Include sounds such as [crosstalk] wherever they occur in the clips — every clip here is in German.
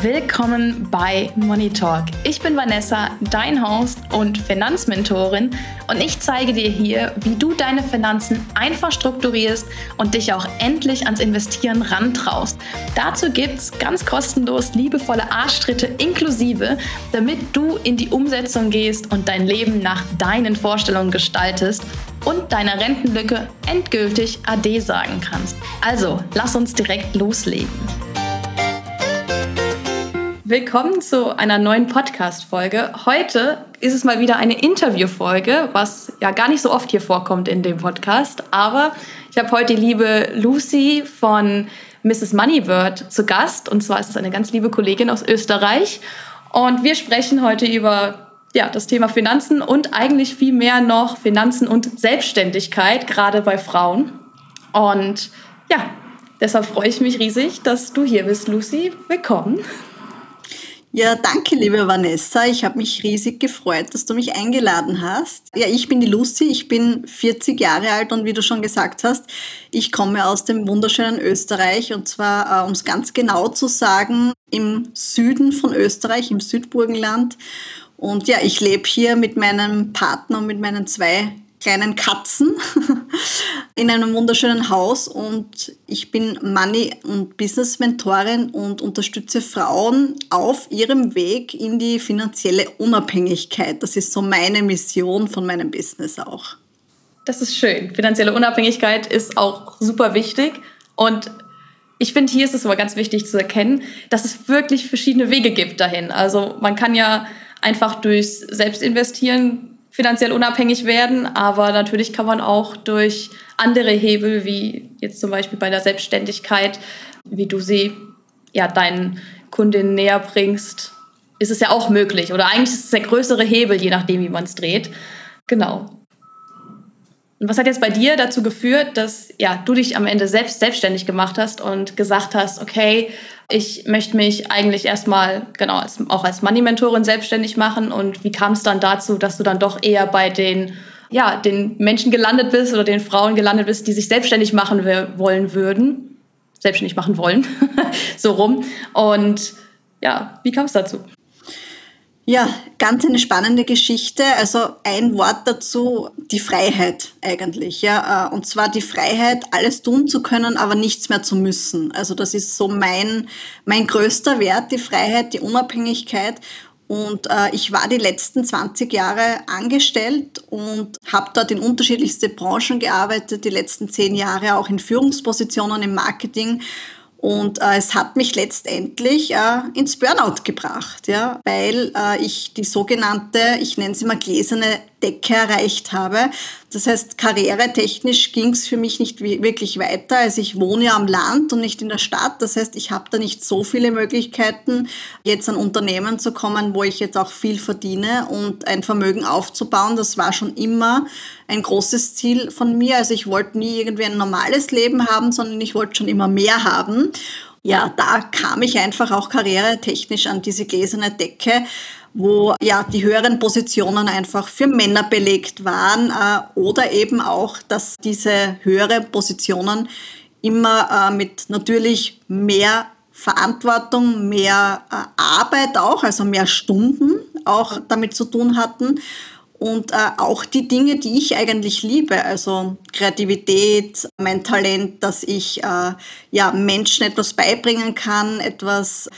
Willkommen bei Money Talk. Ich bin Vanessa, dein Host und Finanzmentorin und ich zeige dir hier, wie du deine Finanzen einfach strukturierst und dich auch endlich ans Investieren rantraust. Dazu gibt's ganz kostenlos liebevolle Arschtritte inklusive, damit du in die Umsetzung gehst und dein Leben nach deinen Vorstellungen gestaltest und deiner Rentenlücke endgültig Ade sagen kannst. Also, lass uns direkt loslegen. Willkommen zu einer neuen Podcast-Folge. Heute ist es mal wieder eine Interview-Folge, was ja gar nicht so oft hier vorkommt in dem Podcast. Aber ich habe heute die liebe Lucy von Mrs. Moneybird zu Gast. Und zwar ist es eine ganz liebe Kollegin aus Österreich. Und wir sprechen heute über ja, das Thema Finanzen und eigentlich viel mehr noch Finanzen und Selbstständigkeit, gerade bei Frauen. Und ja, deshalb freue ich mich riesig, dass du hier bist, Lucy. Willkommen. Ja, danke, liebe Vanessa. Ich habe mich riesig gefreut, dass du mich eingeladen hast. Ja, ich bin die Lucy, ich bin 40 Jahre alt und wie du schon gesagt hast, ich komme aus dem wunderschönen Österreich und zwar, äh, um es ganz genau zu sagen, im Süden von Österreich, im Südburgenland. Und ja, ich lebe hier mit meinem Partner und mit meinen zwei kleinen Katzen [laughs] in einem wunderschönen Haus und ich bin Money- und Business-Mentorin und unterstütze Frauen auf ihrem Weg in die finanzielle Unabhängigkeit. Das ist so meine Mission von meinem Business auch. Das ist schön. Finanzielle Unabhängigkeit ist auch super wichtig und ich finde, hier ist es aber ganz wichtig zu erkennen, dass es wirklich verschiedene Wege gibt dahin. Also man kann ja einfach durchs Selbstinvestieren finanziell unabhängig werden, aber natürlich kann man auch durch andere Hebel, wie jetzt zum Beispiel bei der Selbstständigkeit, wie du sie ja deinen Kundinnen näher bringst, ist es ja auch möglich. Oder eigentlich ist es der größere Hebel, je nachdem, wie man es dreht. Genau. Und was hat jetzt bei dir dazu geführt, dass ja, du dich am Ende selbst selbstständig gemacht hast und gesagt hast, okay, ich möchte mich eigentlich erstmal, genau, als, auch als Money-Mentorin selbstständig machen. Und wie kam es dann dazu, dass du dann doch eher bei den, ja, den Menschen gelandet bist oder den Frauen gelandet bist, die sich selbstständig machen wollen würden? Selbstständig machen wollen, [laughs] so rum. Und ja, wie kam es dazu? Ja, ganz eine spannende Geschichte. Also ein Wort dazu, die Freiheit eigentlich. Ja, äh, und zwar die Freiheit, alles tun zu können, aber nichts mehr zu müssen. Also das ist so mein, mein größter Wert, die Freiheit, die Unabhängigkeit. Und äh, ich war die letzten 20 Jahre angestellt und habe dort in unterschiedlichste Branchen gearbeitet, die letzten 10 Jahre auch in Führungspositionen im Marketing und äh, es hat mich letztendlich äh, ins Burnout gebracht, ja, weil äh, ich die sogenannte, ich nenne sie mal gläserne Decke erreicht habe. Das heißt, karrieretechnisch ging es für mich nicht wirklich weiter. Also ich wohne ja am Land und nicht in der Stadt. Das heißt, ich habe da nicht so viele Möglichkeiten, jetzt an Unternehmen zu kommen, wo ich jetzt auch viel verdiene und ein Vermögen aufzubauen. Das war schon immer ein großes Ziel von mir. Also ich wollte nie irgendwie ein normales Leben haben, sondern ich wollte schon immer mehr haben ja, da kam ich einfach auch karrieretechnisch an diese gläserne Decke, wo ja die höheren Positionen einfach für Männer belegt waren äh, oder eben auch, dass diese höheren Positionen immer äh, mit natürlich mehr Verantwortung, mehr äh, Arbeit auch, also mehr Stunden auch damit zu tun hatten. Und äh, auch die Dinge, die ich eigentlich liebe, also Kreativität, mein Talent, dass ich äh, ja Menschen etwas beibringen kann, etwas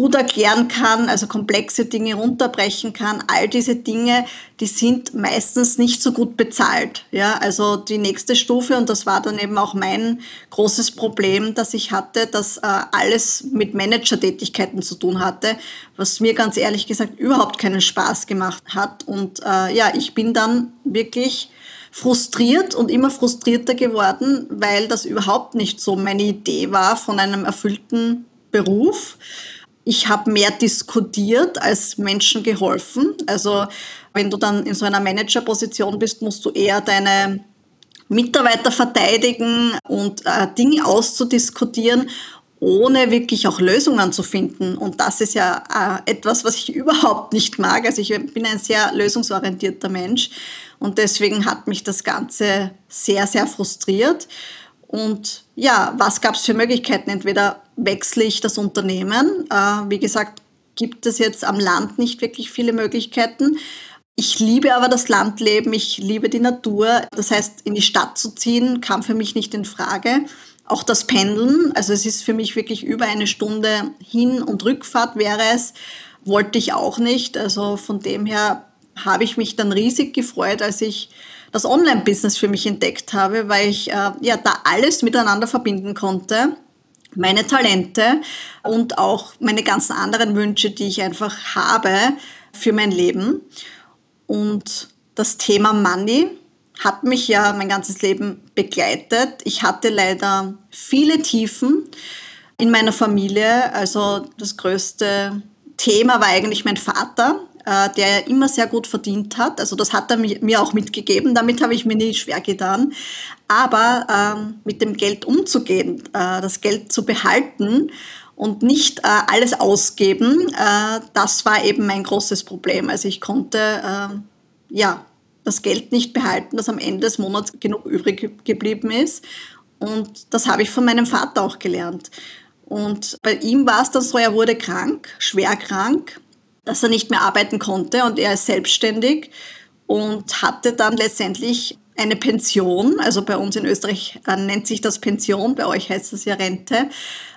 gut erklären kann, also komplexe Dinge runterbrechen kann. All diese Dinge, die sind meistens nicht so gut bezahlt. Ja, also die nächste Stufe, und das war dann eben auch mein großes Problem, dass ich hatte, dass äh, alles mit Managertätigkeiten zu tun hatte, was mir ganz ehrlich gesagt überhaupt keinen Spaß gemacht hat. Und äh, ja, ich bin dann wirklich frustriert und immer frustrierter geworden, weil das überhaupt nicht so meine Idee war von einem erfüllten Beruf ich habe mehr diskutiert als Menschen geholfen. Also wenn du dann in so einer Managerposition bist, musst du eher deine Mitarbeiter verteidigen und äh, Dinge auszudiskutieren, ohne wirklich auch Lösungen zu finden. Und das ist ja äh, etwas, was ich [laughs] überhaupt nicht mag. Also ich bin ein sehr lösungsorientierter Mensch und deswegen hat mich das Ganze sehr, sehr frustriert. Und ja, was gab es für Möglichkeiten? Entweder wechsle ich das Unternehmen. Äh, wie gesagt, gibt es jetzt am Land nicht wirklich viele Möglichkeiten. Ich liebe aber das Landleben, ich liebe die Natur. Das heißt, in die Stadt zu ziehen, kam für mich nicht in Frage. Auch das Pendeln, also es ist für mich wirklich über eine Stunde Hin- und Rückfahrt wäre es, wollte ich auch nicht. Also von dem her habe ich mich dann riesig gefreut, als ich das Online-Business für mich entdeckt habe, weil ich äh, ja da alles miteinander verbinden konnte. Meine Talente und auch meine ganzen anderen Wünsche, die ich einfach habe für mein Leben. Und das Thema Money hat mich ja mein ganzes Leben begleitet. Ich hatte leider viele Tiefen in meiner Familie. Also das größte Thema war eigentlich mein Vater, äh, der immer sehr gut verdient hat. Also das hat er mir auch mitgegeben. Damit habe ich mir nie schwer getan. Aber ähm, mit dem Geld umzugehen, äh, das Geld zu behalten und nicht äh, alles ausgeben, äh, das war eben mein großes Problem. Also ich konnte äh, ja das Geld nicht behalten, das am Ende des Monats genug übrig geblieben ist. Und das habe ich von meinem Vater auch gelernt. Und bei ihm war es dann so, er wurde krank, schwer krank, dass er nicht mehr arbeiten konnte und er ist selbstständig und hatte dann letztendlich eine Pension, also bei uns in Österreich äh, nennt sich das Pension, bei euch heißt das ja Rente,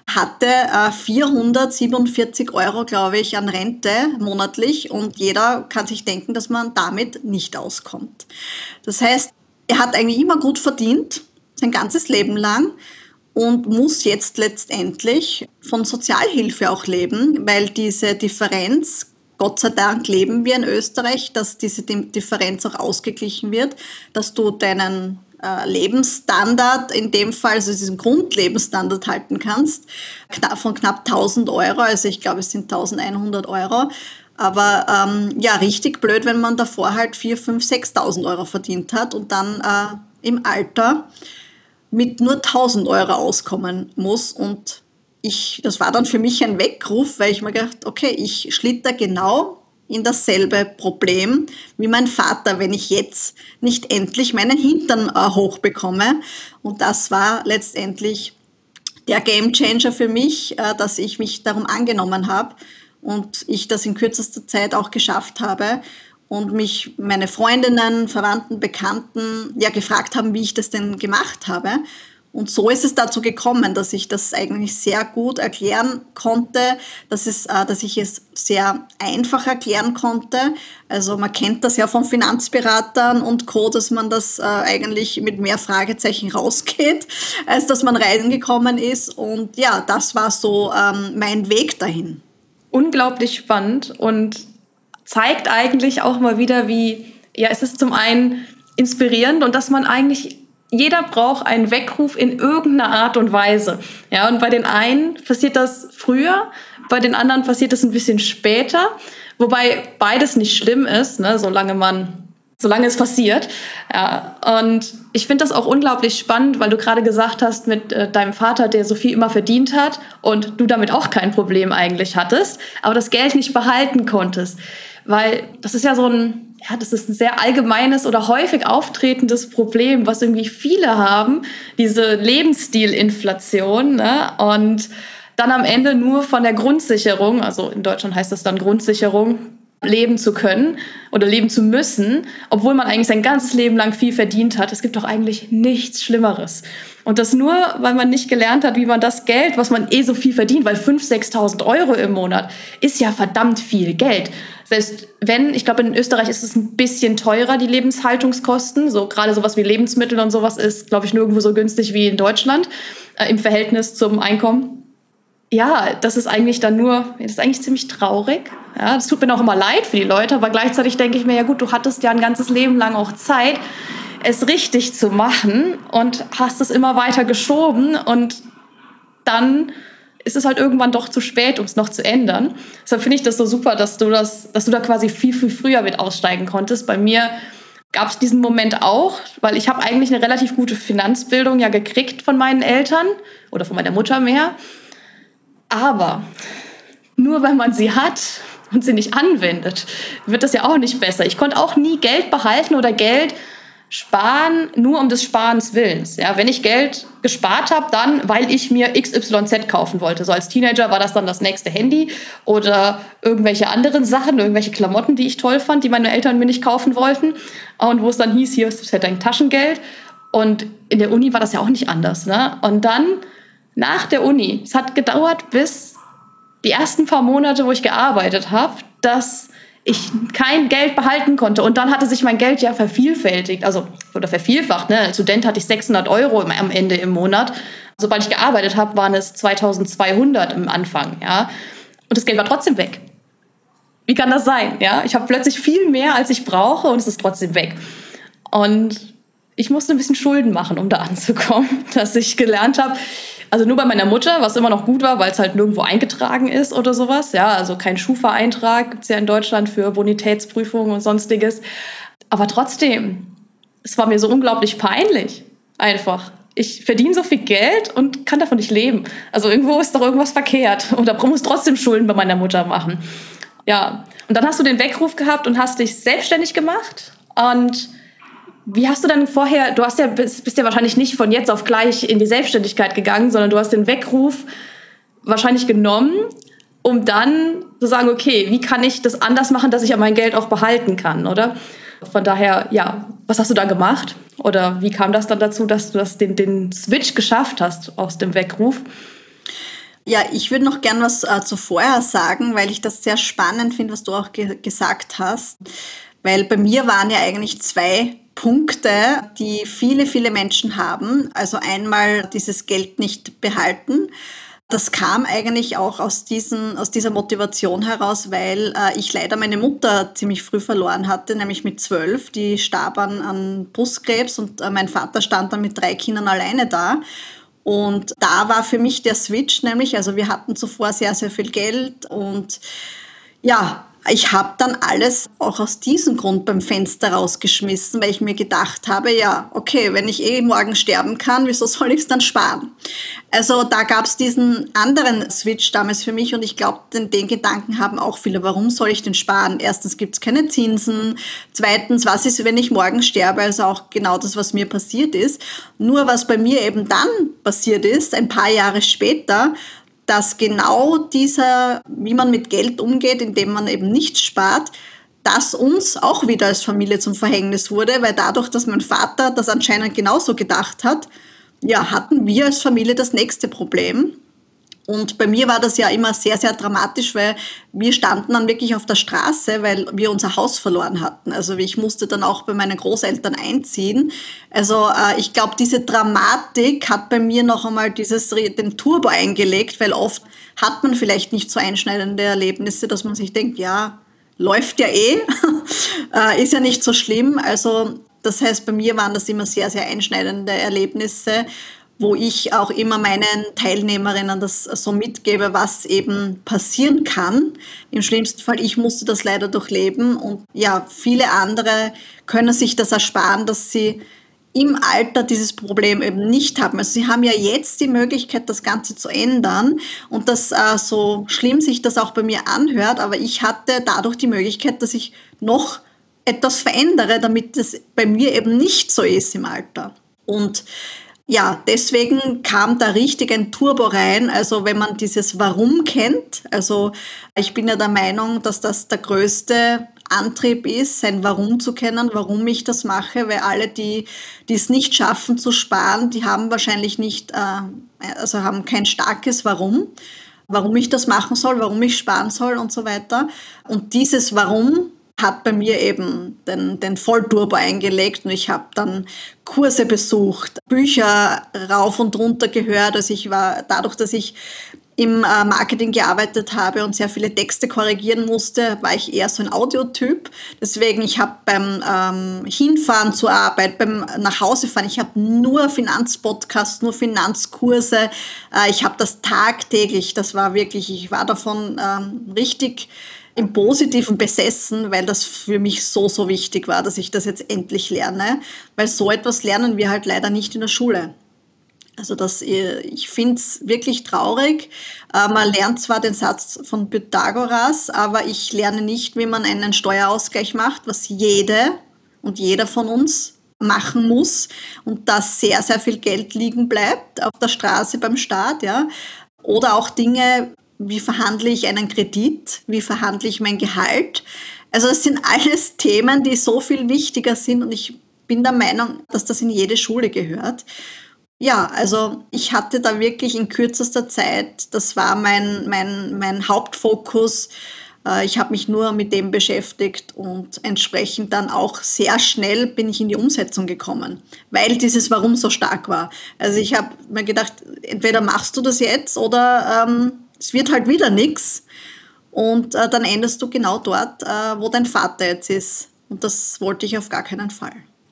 hatte äh, 447 Euro, glaube ich, an Rente monatlich und jeder kann sich denken, dass man damit nicht auskommt. Das heißt, er hat eigentlich immer gut verdient, sein ganzes Leben lang und muss jetzt letztendlich von Sozialhilfe auch leben, weil diese Differenz Gott sei Dank leben wir in Österreich, dass diese Differenz auch ausgeglichen wird, dass du deinen äh, Lebensstandard, in dem Fall, also diesen Grundlebensstandard halten kannst, von knapp 1000 Euro, also ich glaube, es sind 1100 Euro. Aber ähm, ja, richtig blöd, wenn man davor halt 4, 5, 6.000 Euro verdient hat und dann äh, im Alter mit nur 1000 Euro auskommen muss und ich, das war dann für mich ein Weckruf, weil ich mir gedacht, okay, ich schlitter genau in dasselbe Problem wie mein Vater, wenn ich jetzt nicht endlich meinen Hintern äh, hochbekomme. Und das war letztendlich der Gamechanger für mich, äh, dass ich mich darum angenommen habe und ich das in kürzester Zeit auch geschafft habe und mich meine Freundinnen, Verwandten, Bekannten ja gefragt haben, wie ich das denn gemacht habe. Und so ist es dazu gekommen, dass ich das eigentlich sehr gut erklären konnte, dass, es, äh, dass ich es sehr einfach erklären konnte. Also man kennt das ja von Finanzberatern und Co., dass man das äh, eigentlich mit mehr Fragezeichen rausgeht, [laughs] als dass man reingekommen ist. Und ja, das war so ähm, mein Weg dahin. Unglaublich spannend und zeigt eigentlich auch mal wieder, wie, ja, es ist zum einen inspirierend und dass man eigentlich jeder braucht einen Weckruf in irgendeiner Art und Weise. Ja, und bei den einen passiert das früher, bei den anderen passiert das ein bisschen später, wobei beides nicht schlimm ist, ne, solange man solange es passiert. Ja, und ich finde das auch unglaublich spannend, weil du gerade gesagt hast mit äh, deinem Vater, der so viel immer verdient hat und du damit auch kein Problem eigentlich hattest, aber das Geld nicht behalten konntest. Weil das ist ja so ein ja, das ist ein sehr allgemeines oder häufig auftretendes Problem, was irgendwie viele haben, diese Lebensstilinflation. Ne? Und dann am Ende nur von der Grundsicherung, also in Deutschland heißt das dann Grundsicherung, leben zu können oder leben zu müssen, obwohl man eigentlich sein ganzes Leben lang viel verdient hat. Es gibt doch eigentlich nichts Schlimmeres. Und das nur, weil man nicht gelernt hat, wie man das Geld, was man eh so viel verdient, weil 5.000, 6.000 Euro im Monat ist ja verdammt viel Geld. Selbst wenn, ich glaube, in Österreich ist es ein bisschen teurer, die Lebenshaltungskosten. So gerade sowas wie Lebensmittel und sowas ist, glaube ich, nirgendwo so günstig wie in Deutschland äh, im Verhältnis zum Einkommen ja, das ist eigentlich dann nur, das ist eigentlich ziemlich traurig. Ja, das tut mir auch immer leid für die Leute, aber gleichzeitig denke ich mir, ja gut, du hattest ja ein ganzes Leben lang auch Zeit, es richtig zu machen und hast es immer weiter geschoben und dann ist es halt irgendwann doch zu spät, um es noch zu ändern. Deshalb finde ich das so super, dass du das, dass du da quasi viel, viel früher mit aussteigen konntest. Bei mir gab es diesen Moment auch, weil ich habe eigentlich eine relativ gute Finanzbildung ja gekriegt von meinen Eltern oder von meiner Mutter mehr. Aber nur weil man sie hat und sie nicht anwendet, wird das ja auch nicht besser. Ich konnte auch nie Geld behalten oder Geld Sparen nur um des Sparens Willens. Ja, wenn ich Geld gespart habe, dann, weil ich mir XYZ kaufen wollte. So als Teenager war das dann das nächste Handy oder irgendwelche anderen Sachen, irgendwelche Klamotten, die ich toll fand, die meine Eltern mir nicht kaufen wollten. Und wo es dann hieß, hier ist halt dein Taschengeld. Und in der Uni war das ja auch nicht anders. Ne? Und dann nach der Uni, es hat gedauert bis die ersten paar Monate, wo ich gearbeitet habe, dass ich kein Geld behalten konnte. Und dann hatte sich mein Geld ja vervielfältigt, also oder vervielfacht. Ne? Als Student hatte ich 600 Euro am Ende im Monat. Sobald ich gearbeitet habe, waren es 2200 im Anfang. Ja? Und das Geld war trotzdem weg. Wie kann das sein? Ja? Ich habe plötzlich viel mehr, als ich brauche und es ist trotzdem weg. Und ich musste ein bisschen Schulden machen, um da anzukommen, [laughs] dass ich gelernt habe, also nur bei meiner Mutter, was immer noch gut war, weil es halt nirgendwo eingetragen ist oder sowas. Ja, also kein Schufa-Eintrag gibt es ja in Deutschland für Bonitätsprüfungen und sonstiges. Aber trotzdem, es war mir so unglaublich peinlich. Einfach. Ich verdiene so viel Geld und kann davon nicht leben. Also irgendwo ist doch irgendwas verkehrt. Oder muss trotzdem Schulden bei meiner Mutter machen. Ja. Und dann hast du den Weckruf gehabt und hast dich selbstständig gemacht. Und wie hast du dann vorher, du hast ja, bist, bist ja wahrscheinlich nicht von jetzt auf gleich in die Selbstständigkeit gegangen, sondern du hast den Weckruf wahrscheinlich genommen, um dann zu sagen, okay, wie kann ich das anders machen, dass ich ja mein Geld auch behalten kann, oder? Von daher, ja, was hast du da gemacht? Oder wie kam das dann dazu, dass du das, den, den Switch geschafft hast aus dem Weckruf? Ja, ich würde noch gern was äh, zuvor sagen, weil ich das sehr spannend finde, was du auch ge gesagt hast. Weil bei mir waren ja eigentlich zwei Punkte, die viele, viele Menschen haben. Also einmal dieses Geld nicht behalten. Das kam eigentlich auch aus, diesen, aus dieser Motivation heraus, weil äh, ich leider meine Mutter ziemlich früh verloren hatte, nämlich mit zwölf. Die starb an, an Brustkrebs und äh, mein Vater stand dann mit drei Kindern alleine da. Und da war für mich der Switch nämlich, also wir hatten zuvor sehr, sehr viel Geld und ja, ich habe dann alles auch aus diesem Grund beim Fenster rausgeschmissen, weil ich mir gedacht habe, ja, okay, wenn ich eh morgen sterben kann, wieso soll ich es dann sparen? Also da gab es diesen anderen Switch damals für mich und ich glaube, den, den, Gedanken haben auch viele. Warum soll ich denn sparen? Erstens gibt es keine Zinsen. Zweitens, was ist, wenn ich morgen sterbe? Also auch genau das, was mir passiert ist. Nur was bei mir eben dann passiert ist, ein paar Jahre später, dass genau dieser, wie man mit Geld umgeht, indem man eben nichts spart, das uns auch wieder als Familie zum Verhängnis wurde, weil dadurch, dass mein Vater das anscheinend genauso gedacht hat, ja, hatten wir als Familie das nächste Problem. Und bei mir war das ja immer sehr, sehr dramatisch, weil wir standen dann wirklich auf der Straße, weil wir unser Haus verloren hatten. Also ich musste dann auch bei meinen Großeltern einziehen. Also äh, ich glaube, diese Dramatik hat bei mir noch einmal dieses, den Turbo eingelegt, weil oft hat man vielleicht nicht so einschneidende Erlebnisse, dass man sich denkt, ja, läuft ja eh, [laughs] äh, ist ja nicht so schlimm. Also das heißt, bei mir waren das immer sehr, sehr einschneidende Erlebnisse wo ich auch immer meinen Teilnehmerinnen das so mitgebe, was eben passieren kann. Im schlimmsten Fall, ich musste das leider durchleben und ja, viele andere können sich das ersparen, dass sie im Alter dieses Problem eben nicht haben. Also sie haben ja jetzt die Möglichkeit, das Ganze zu ändern und das äh, so schlimm sich das auch bei mir anhört, aber ich hatte dadurch die Möglichkeit, dass ich noch etwas verändere, damit es bei mir eben nicht so ist im Alter. Und ja, deswegen kam da richtig ein Turbo rein. Also wenn man dieses Warum kennt, also ich bin ja der Meinung, dass das der größte Antrieb ist, sein Warum zu kennen, warum ich das mache, weil alle, die, es nicht schaffen zu sparen, die haben wahrscheinlich nicht, äh, also haben kein starkes Warum, warum ich das machen soll, warum ich sparen soll und so weiter. Und dieses Warum hat bei mir eben den, den Vollturbo eingelegt und ich habe dann Kurse besucht, Bücher rauf und runter gehört. Also ich war dadurch, dass ich im äh, Marketing gearbeitet habe und sehr viele Texte korrigieren musste, war ich eher so ein Audiotyp. Deswegen, ich habe beim ähm, Hinfahren zur Arbeit, beim Nachhausefahren, ich habe nur Finanzpodcasts, nur Finanzkurse. Äh, ich habe das tagtäglich, das war wirklich, ich war davon ähm, richtig im Positiven besessen, weil das für mich so, so wichtig war, dass ich das jetzt endlich lerne, weil so etwas lernen wir halt leider nicht in der Schule. Also das, ich finde es wirklich traurig. Äh, man lernt zwar den Satz von Pythagoras, aber ich lerne nicht, wie man einen Steuerausgleich macht, was jede und jeder von uns machen muss und da sehr, sehr viel Geld liegen bleibt auf der Straße beim Staat, ja. Oder auch Dinge, wie verhandle ich einen Kredit, wie verhandle ich mein Gehalt. Also es sind alles Themen, die so viel wichtiger sind und ich bin der Meinung, dass das in jede Schule gehört. Ja, also ich hatte da wirklich in kürzester Zeit, das war mein, mein, mein Hauptfokus, äh, ich habe mich nur mit dem beschäftigt und entsprechend dann auch sehr schnell bin ich in die Umsetzung gekommen, weil dieses Warum so stark war. Also ich habe mir gedacht, entweder machst du das jetzt oder ähm, es wird halt wieder nichts und äh, dann endest du genau dort, äh, wo dein Vater jetzt ist. Und das wollte ich auf gar keinen Fall.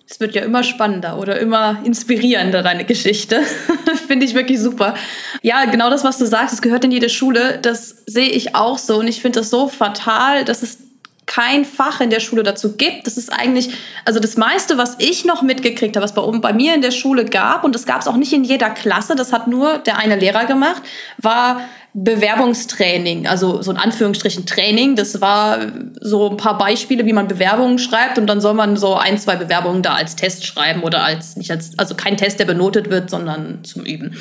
Es wird ja immer spannender oder immer inspirierender, deine Geschichte. [laughs] Finde ich wirklich super. Ja, genau das, was du sagst, es gehört in jede Schule. Das sehe ich auch so. Und ich finde das so fatal, dass es kein Fach in der Schule dazu gibt. Das ist eigentlich, also das meiste, was ich noch mitgekriegt habe, was bei, bei mir in der Schule gab, und das gab es auch nicht in jeder Klasse, das hat nur der eine Lehrer gemacht, war Bewerbungstraining, also so ein Anführungsstrichen Training. Das war so ein paar Beispiele, wie man Bewerbungen schreibt und dann soll man so ein, zwei Bewerbungen da als Test schreiben oder als nicht als also kein Test, der benotet wird, sondern zum Üben.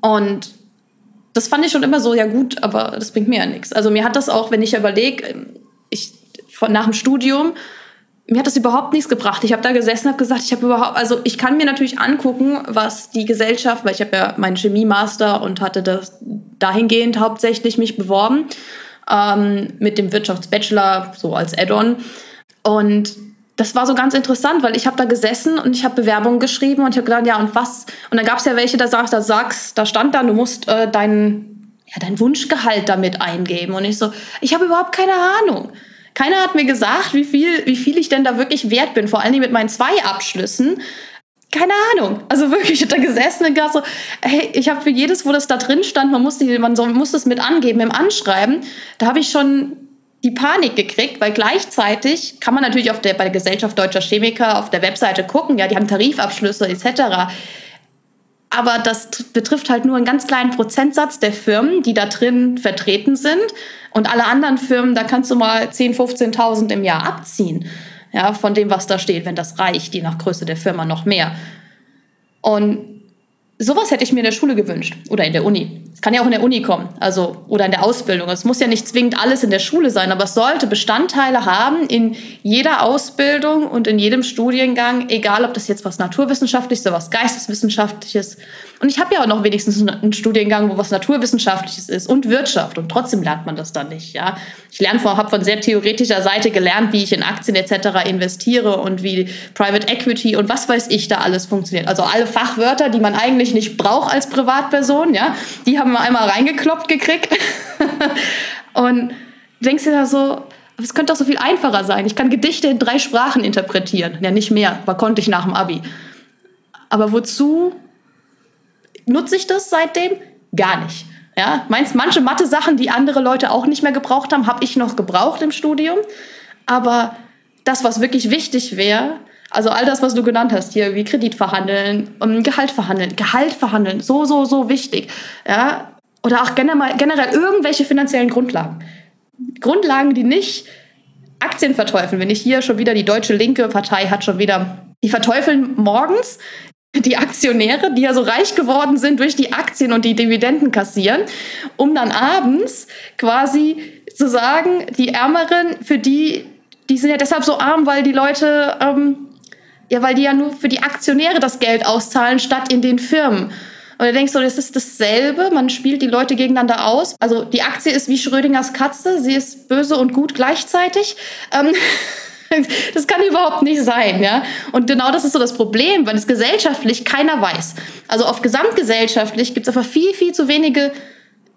Und das fand ich schon immer so ja gut, aber das bringt mir ja nichts. Also mir hat das auch, wenn ich überlege, ich von, nach dem Studium mir hat das überhaupt nichts gebracht. Ich habe da gesessen habe gesagt, ich habe überhaupt, also ich kann mir natürlich angucken, was die Gesellschaft, weil ich habe ja meinen Chemie-Master und hatte das dahingehend hauptsächlich mich beworben ähm, mit dem Wirtschaftsbachelor so als Add-on und das war so ganz interessant, weil ich habe da gesessen und ich habe Bewerbungen geschrieben und ich habe gedacht, ja und was? Und dann gab es ja welche, da sagst, da sagst, da stand dann, du musst äh, dein, ja, dein Wunschgehalt damit eingeben und ich so, ich habe überhaupt keine Ahnung. Keiner hat mir gesagt, wie viel, wie viel ich denn da wirklich wert bin, vor allem mit meinen zwei Abschlüssen. Keine Ahnung. Also wirklich, ich da gesessen und gedacht so, hey, ich habe für jedes, wo das da drin stand, man muss, die, man so, muss das mit angeben im Anschreiben, da habe ich schon die Panik gekriegt, weil gleichzeitig kann man natürlich auf der, bei der Gesellschaft Deutscher Chemiker auf der Webseite gucken, ja, die haben Tarifabschlüsse etc. Aber das betrifft halt nur einen ganz kleinen Prozentsatz der Firmen, die da drin vertreten sind. Und alle anderen Firmen, da kannst du mal 10.000, 15.000 im Jahr abziehen. Ja, von dem, was da steht, wenn das reicht, je nach Größe der Firma noch mehr. Und sowas hätte ich mir in der Schule gewünscht oder in der Uni. Es kann ja auch in der Uni kommen, also oder in der Ausbildung. Es muss ja nicht zwingend alles in der Schule sein, aber es sollte Bestandteile haben in jeder Ausbildung und in jedem Studiengang, egal ob das jetzt was naturwissenschaftliches oder was geisteswissenschaftliches. Und ich habe ja auch noch wenigstens einen Studiengang, wo was naturwissenschaftliches ist und Wirtschaft und trotzdem lernt man das dann nicht. Ja, ich habe von sehr theoretischer Seite gelernt, wie ich in Aktien etc. investiere und wie Private Equity und was weiß ich da alles funktioniert. Also alle Fachwörter, die man eigentlich nicht braucht als Privatperson, ja, die haben haben wir einmal reingekloppt gekriegt. [laughs] und denkst dir da so, es könnte doch so viel einfacher sein. Ich kann Gedichte in drei Sprachen interpretieren. Ja, nicht mehr, aber konnte ich nach dem Abi. Aber wozu nutze ich das seitdem? Gar nicht. Ja, meinst manche Mathe-Sachen, die andere Leute auch nicht mehr gebraucht haben, habe ich noch gebraucht im Studium. Aber das, was wirklich wichtig wäre, also all das, was du genannt hast hier, wie Kredit verhandeln, Gehalt verhandeln, Gehalt verhandeln, so, so, so wichtig. Ja? Oder auch generell, generell irgendwelche finanziellen Grundlagen. Grundlagen, die nicht Aktien verteufeln. Wenn ich hier schon wieder die deutsche linke Partei hat schon wieder, die verteufeln morgens die Aktionäre, die ja so reich geworden sind durch die Aktien und die Dividenden kassieren, um dann abends quasi zu sagen, die Ärmeren, für die, die sind ja deshalb so arm, weil die Leute ähm, ja, weil die ja nur für die Aktionäre das Geld auszahlen, statt in den Firmen. Und du denkst so, das ist dasselbe, man spielt die Leute gegeneinander aus. Also die Aktie ist wie Schrödingers Katze, sie ist böse und gut gleichzeitig. Ähm, [laughs] [laughs] das kann überhaupt nicht sein, ja. Und genau das ist so das Problem, weil es gesellschaftlich keiner weiß. Also auf gesamtgesellschaftlich gibt es einfach viel, viel zu wenige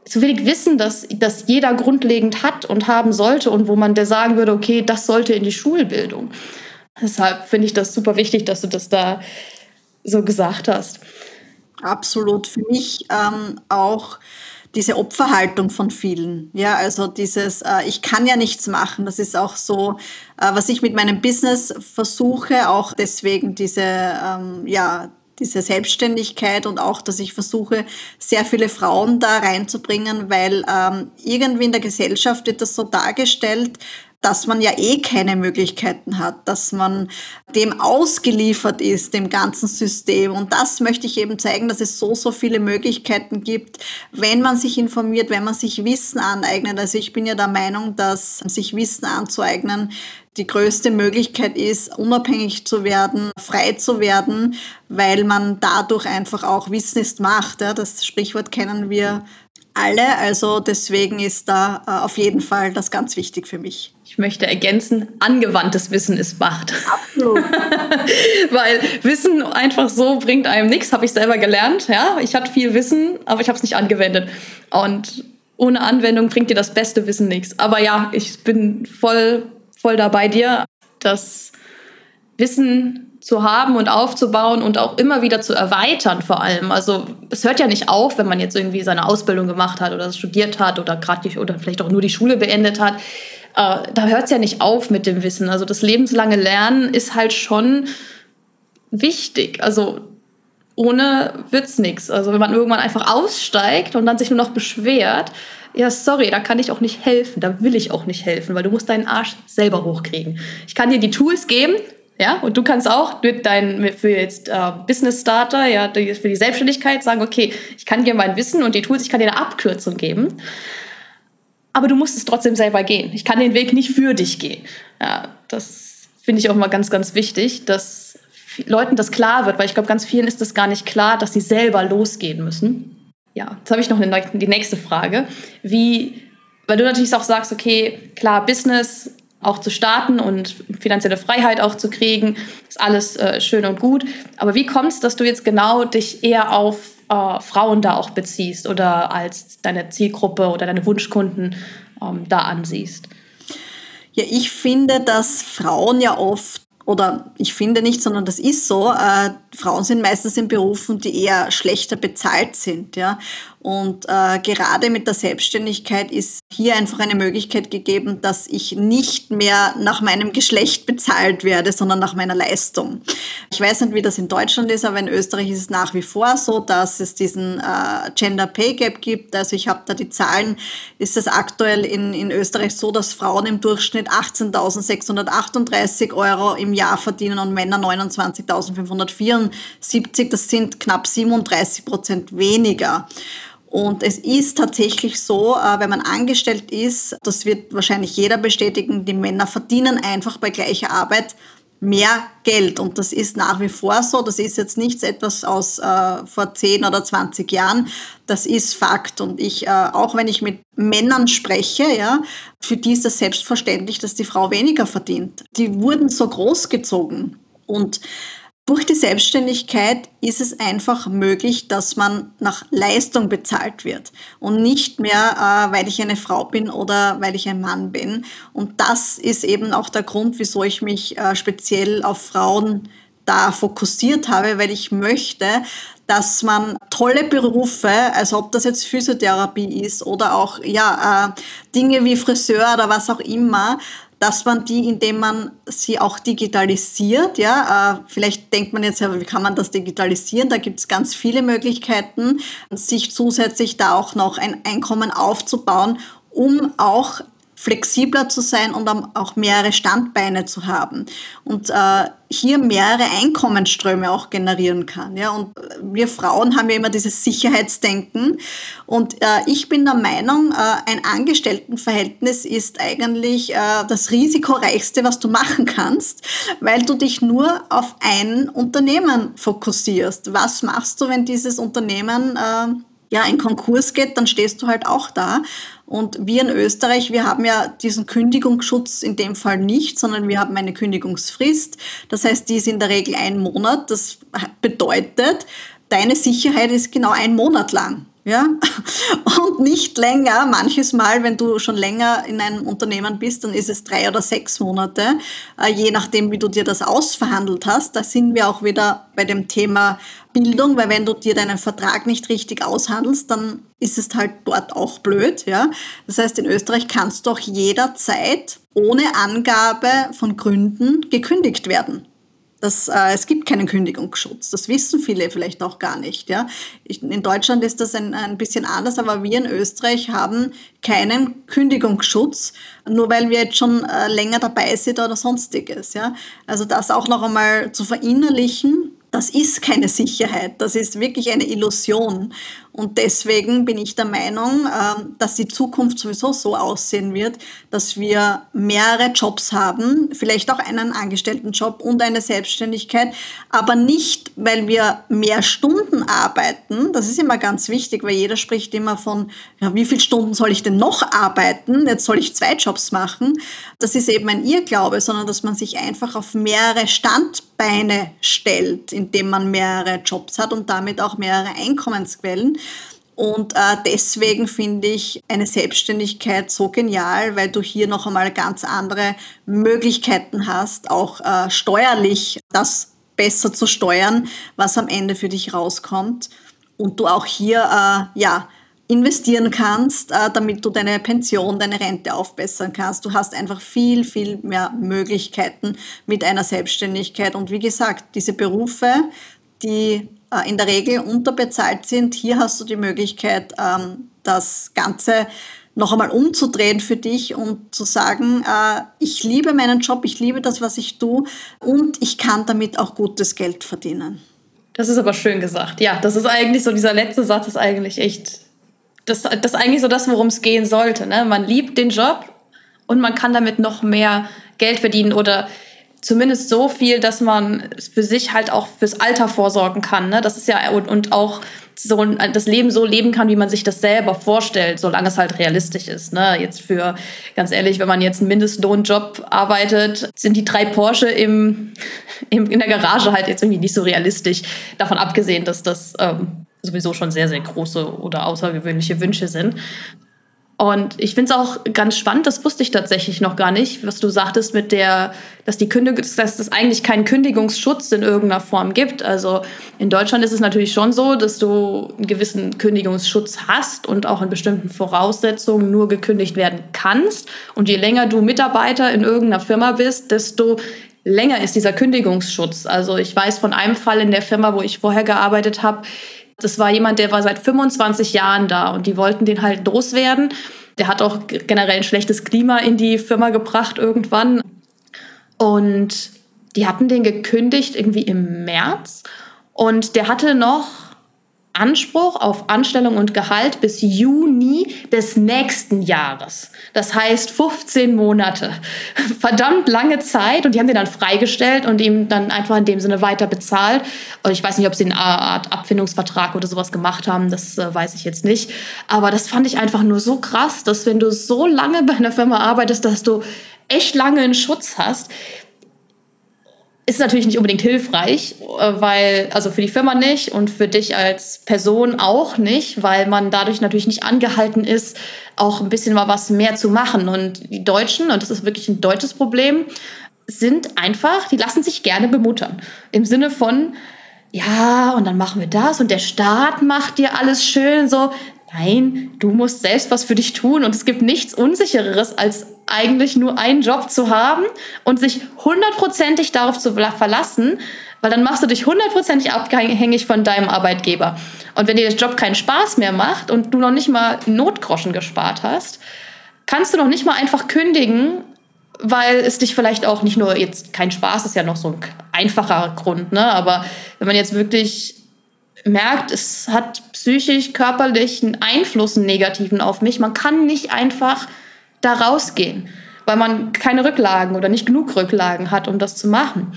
zu wenig Wissen, dass, dass jeder grundlegend hat und haben sollte und wo man der sagen würde, okay, das sollte in die Schulbildung. Deshalb finde ich das super wichtig, dass du das da so gesagt hast. Absolut. Für mich ähm, auch diese Opferhaltung von vielen. Ja, also dieses, äh, ich kann ja nichts machen. Das ist auch so, äh, was ich mit meinem Business versuche, auch deswegen diese, ähm, ja, diese Selbstständigkeit und auch, dass ich versuche, sehr viele Frauen da reinzubringen, weil ähm, irgendwie in der Gesellschaft wird das so dargestellt, dass man ja eh keine Möglichkeiten hat, dass man dem ausgeliefert ist, dem ganzen System. Und das möchte ich eben zeigen, dass es so, so viele Möglichkeiten gibt, wenn man sich informiert, wenn man sich Wissen aneignet. Also ich bin ja der Meinung, dass sich Wissen anzueignen die größte Möglichkeit ist, unabhängig zu werden, frei zu werden, weil man dadurch einfach auch Wissen ist Macht. Das Sprichwort kennen wir alle. Also deswegen ist da äh, auf jeden Fall das ganz wichtig für mich. Ich möchte ergänzen, angewandtes Wissen ist Macht. Absolut. [laughs] Weil Wissen einfach so bringt einem nichts, habe ich selber gelernt. Ja, ich hatte viel Wissen, aber ich habe es nicht angewendet. Und ohne Anwendung bringt dir das beste Wissen nichts. Aber ja, ich bin voll, voll da bei dir, das Wissen zu haben und aufzubauen und auch immer wieder zu erweitern vor allem. Also es hört ja nicht auf, wenn man jetzt irgendwie seine Ausbildung gemacht hat oder studiert hat oder gerade oder vielleicht auch nur die Schule beendet hat äh, da hört es ja nicht auf mit dem Wissen. Also das lebenslange Lernen ist halt schon wichtig. Also ohne wird's nichts. Also wenn man irgendwann einfach aussteigt und dann sich nur noch beschwert, ja, sorry, da kann ich auch nicht helfen, da will ich auch nicht helfen, weil du musst deinen Arsch selber hochkriegen. Ich kann dir die Tools geben, ja, und du kannst auch mit dein, für jetzt äh, Business Starter, ja, für die Selbstständigkeit sagen, okay, ich kann dir mein Wissen und die Tools, ich kann dir eine Abkürzung geben aber du musst es trotzdem selber gehen. Ich kann den Weg nicht für dich gehen. Ja, das finde ich auch mal ganz, ganz wichtig, dass Leuten das klar wird, weil ich glaube, ganz vielen ist das gar nicht klar, dass sie selber losgehen müssen. Ja, jetzt habe ich noch eine, die nächste Frage. Wie, weil du natürlich auch sagst, okay, klar, Business auch zu starten und finanzielle Freiheit auch zu kriegen, ist alles äh, schön und gut. Aber wie kommt es, dass du jetzt genau dich eher auf äh, Frauen da auch beziehst oder als deine Zielgruppe oder deine Wunschkunden ähm, da ansiehst? Ja, ich finde, dass Frauen ja oft oder ich finde nicht, sondern das ist so, äh, Frauen sind meistens in Berufen, die eher schlechter bezahlt sind. Ja? Und äh, gerade mit der Selbstständigkeit ist hier einfach eine Möglichkeit gegeben, dass ich nicht mehr nach meinem Geschlecht bezahlt werde, sondern nach meiner Leistung. Ich weiß nicht, wie das in Deutschland ist, aber in Österreich ist es nach wie vor so, dass es diesen äh, Gender Pay Gap gibt. Also ich habe da die Zahlen, ist es aktuell in, in Österreich so, dass Frauen im Durchschnitt 18.638 Euro im Jahr verdienen und Männer 29.574. Das sind knapp 37 Prozent weniger. Und es ist tatsächlich so, äh, wenn man angestellt ist, das wird wahrscheinlich jeder bestätigen, die Männer verdienen einfach bei gleicher Arbeit mehr Geld. Und das ist nach wie vor so. Das ist jetzt nichts etwas aus äh, vor 10 oder 20 Jahren. Das ist Fakt. Und ich, äh, auch wenn ich mit Männern spreche, ja, für die ist das selbstverständlich, dass die Frau weniger verdient. Die wurden so großgezogen. Und durch die Selbstständigkeit ist es einfach möglich, dass man nach Leistung bezahlt wird und nicht mehr, äh, weil ich eine Frau bin oder weil ich ein Mann bin. Und das ist eben auch der Grund, wieso ich mich äh, speziell auf Frauen da fokussiert habe, weil ich möchte, dass man tolle Berufe, also ob das jetzt Physiotherapie ist oder auch ja, äh, Dinge wie Friseur oder was auch immer, dass man die, indem man sie auch digitalisiert, ja, äh, vielleicht denkt man jetzt, wie kann man das digitalisieren? Da gibt es ganz viele Möglichkeiten, sich zusätzlich da auch noch ein Einkommen aufzubauen, um auch flexibler zu sein und auch mehrere Standbeine zu haben und äh, hier mehrere Einkommensströme auch generieren kann. Ja? Und wir Frauen haben ja immer dieses Sicherheitsdenken und äh, ich bin der Meinung, äh, ein Angestelltenverhältnis ist eigentlich äh, das risikoreichste, was du machen kannst, weil du dich nur auf ein Unternehmen fokussierst. Was machst du, wenn dieses Unternehmen äh, ja, in Konkurs geht, dann stehst du halt auch da. Und wir in Österreich, wir haben ja diesen Kündigungsschutz in dem Fall nicht, sondern wir haben eine Kündigungsfrist. Das heißt, die ist in der Regel ein Monat. Das bedeutet, deine Sicherheit ist genau ein Monat lang. Ja? [laughs] Und nicht länger. Manches Mal, wenn du schon länger in einem Unternehmen bist, dann ist es drei oder sechs Monate, äh, je nachdem, wie du dir das ausverhandelt hast. Da sind wir auch wieder bei dem Thema Bildung, weil wenn du dir deinen Vertrag nicht richtig aushandelst, dann ist es halt dort auch blöd. Ja? Das heißt, in Österreich kannst du auch jederzeit ohne Angabe von Gründen gekündigt werden. Das, äh, es gibt keinen Kündigungsschutz. Das wissen viele vielleicht auch gar nicht. Ja? Ich, in Deutschland ist das ein, ein bisschen anders, aber wir in Österreich haben keinen Kündigungsschutz, nur weil wir jetzt schon äh, länger dabei sind oder sonstiges. Ja? Also das auch noch einmal zu verinnerlichen, das ist keine Sicherheit, das ist wirklich eine Illusion. Und deswegen bin ich der Meinung, ähm, dass die Zukunft sowieso so aussehen wird, dass wir mehrere Jobs haben, vielleicht auch einen Angestelltenjob und eine Selbstständigkeit, aber nicht, weil wir mehr Stunden arbeiten. Das ist immer ganz wichtig, weil jeder spricht immer von, ja, wie viele Stunden soll ich denn noch arbeiten? Jetzt soll ich zwei Jobs machen. Das ist eben ein Irrglaube, sondern dass man sich einfach auf mehrere Standbeine stellt, indem man mehrere Jobs hat und damit auch mehrere Einkommensquellen. Und äh, deswegen finde ich eine Selbstständigkeit so genial, weil du hier noch einmal ganz andere Möglichkeiten hast, auch äh, steuerlich das besser zu steuern, was am Ende für dich rauskommt. Und du auch hier äh, ja, investieren kannst, äh, damit du deine Pension, deine Rente aufbessern kannst. Du hast einfach viel, viel mehr Möglichkeiten mit einer Selbstständigkeit. Und wie gesagt, diese Berufe, die in der Regel unterbezahlt sind. Hier hast du die Möglichkeit, ähm, das Ganze noch einmal umzudrehen für dich und zu sagen, äh, ich liebe meinen Job, ich liebe das, was ich tue und ich kann damit auch gutes Geld verdienen. Das ist aber schön gesagt. Ja, das ist eigentlich so, dieser letzte Satz ist eigentlich echt, das, das ist eigentlich so das, worum es gehen sollte. Ne? Man liebt den Job und man kann damit noch mehr Geld verdienen oder zumindest so viel, dass man für sich halt auch fürs Alter vorsorgen kann. Ne? Das ist ja und, und auch so das Leben so leben kann, wie man sich das selber vorstellt, solange es halt realistisch ist. Ne? Jetzt für, ganz ehrlich, wenn man jetzt einen Mindestlohnjob arbeitet, sind die drei Porsche im, im, in der Garage halt jetzt irgendwie nicht so realistisch. Davon abgesehen, dass das ähm, sowieso schon sehr, sehr große oder außergewöhnliche Wünsche sind. Und ich finde es auch ganz spannend, das wusste ich tatsächlich noch gar nicht, was du sagtest mit der, dass die Kündigung, dass es eigentlich keinen Kündigungsschutz in irgendeiner Form gibt. Also in Deutschland ist es natürlich schon so, dass du einen gewissen Kündigungsschutz hast und auch in bestimmten Voraussetzungen nur gekündigt werden kannst. Und je länger du Mitarbeiter in irgendeiner Firma bist, desto länger ist dieser Kündigungsschutz. Also ich weiß von einem Fall in der Firma, wo ich vorher gearbeitet habe, das war jemand, der war seit 25 Jahren da und die wollten den halt loswerden. Der hat auch generell ein schlechtes Klima in die Firma gebracht irgendwann. Und die hatten den gekündigt irgendwie im März. Und der hatte noch Anspruch auf Anstellung und Gehalt bis Juni des nächsten Jahres. Das heißt 15 Monate. Verdammt lange Zeit und die haben den dann freigestellt und ihm dann einfach in dem Sinne weiter bezahlt. Und ich weiß nicht, ob sie eine Art Abfindungsvertrag oder sowas gemacht haben, das äh, weiß ich jetzt nicht. Aber das fand ich einfach nur so krass, dass wenn du so lange bei einer Firma arbeitest, dass du echt lange einen Schutz hast ist natürlich nicht unbedingt hilfreich, äh, weil, also für die Firma nicht und für dich als Person auch nicht, weil man dadurch natürlich nicht angehalten ist, auch ein bisschen mal was mehr zu machen. Und die Deutschen, und das ist wirklich ein deutsches Problem, sind einfach, die lassen sich gerne bemuttern. Im Sinne von, ja, und dann machen wir das und der Staat macht dir alles schön so. Nein, du musst selbst was für dich tun und es gibt nichts Unsichereres, als eigentlich nur einen Job zu haben und sich hundertprozentig darauf zu verlassen, weil dann machst du dich hundertprozentig abhängig von deinem Arbeitgeber. Und wenn dir der Job keinen Spaß mehr macht und du noch nicht mal Notgroschen gespart hast, kannst du noch nicht mal einfach kündigen, weil es dich vielleicht auch nicht nur jetzt kein Spaß ist ja noch so ein einfacher Grund, ne? Aber wenn man jetzt wirklich merkt, es hat psychisch, körperlich einen Einfluss, einen negativen auf mich. Man kann nicht einfach da rausgehen, weil man keine Rücklagen oder nicht genug Rücklagen hat, um das zu machen.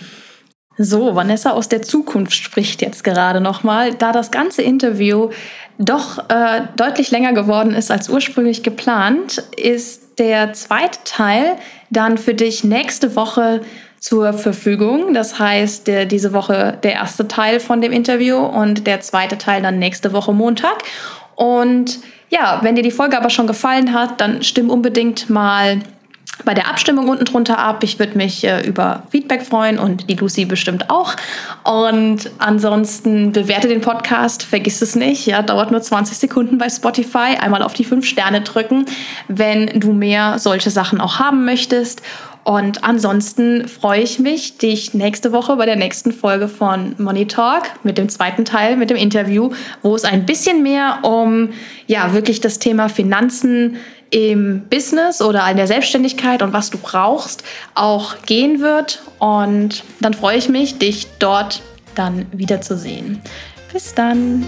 So, Vanessa aus der Zukunft spricht jetzt gerade nochmal, da das ganze Interview doch äh, deutlich länger geworden ist als ursprünglich geplant, ist der zweite Teil dann für dich nächste Woche zur Verfügung. Das heißt, der, diese Woche der erste Teil von dem Interview und der zweite Teil dann nächste Woche Montag. Und ja, wenn dir die Folge aber schon gefallen hat, dann stimm unbedingt mal bei der Abstimmung unten drunter ab. Ich würde mich äh, über Feedback freuen und die Lucy bestimmt auch. Und ansonsten bewerte den Podcast, vergiss es nicht. Ja, dauert nur 20 Sekunden bei Spotify. Einmal auf die 5 Sterne drücken, wenn du mehr solche Sachen auch haben möchtest. Und ansonsten freue ich mich, dich nächste Woche bei der nächsten Folge von Money Talk mit dem zweiten Teil, mit dem Interview, wo es ein bisschen mehr um ja wirklich das Thema Finanzen im Business oder in der Selbstständigkeit und was du brauchst auch gehen wird. Und dann freue ich mich, dich dort dann wiederzusehen. Bis dann.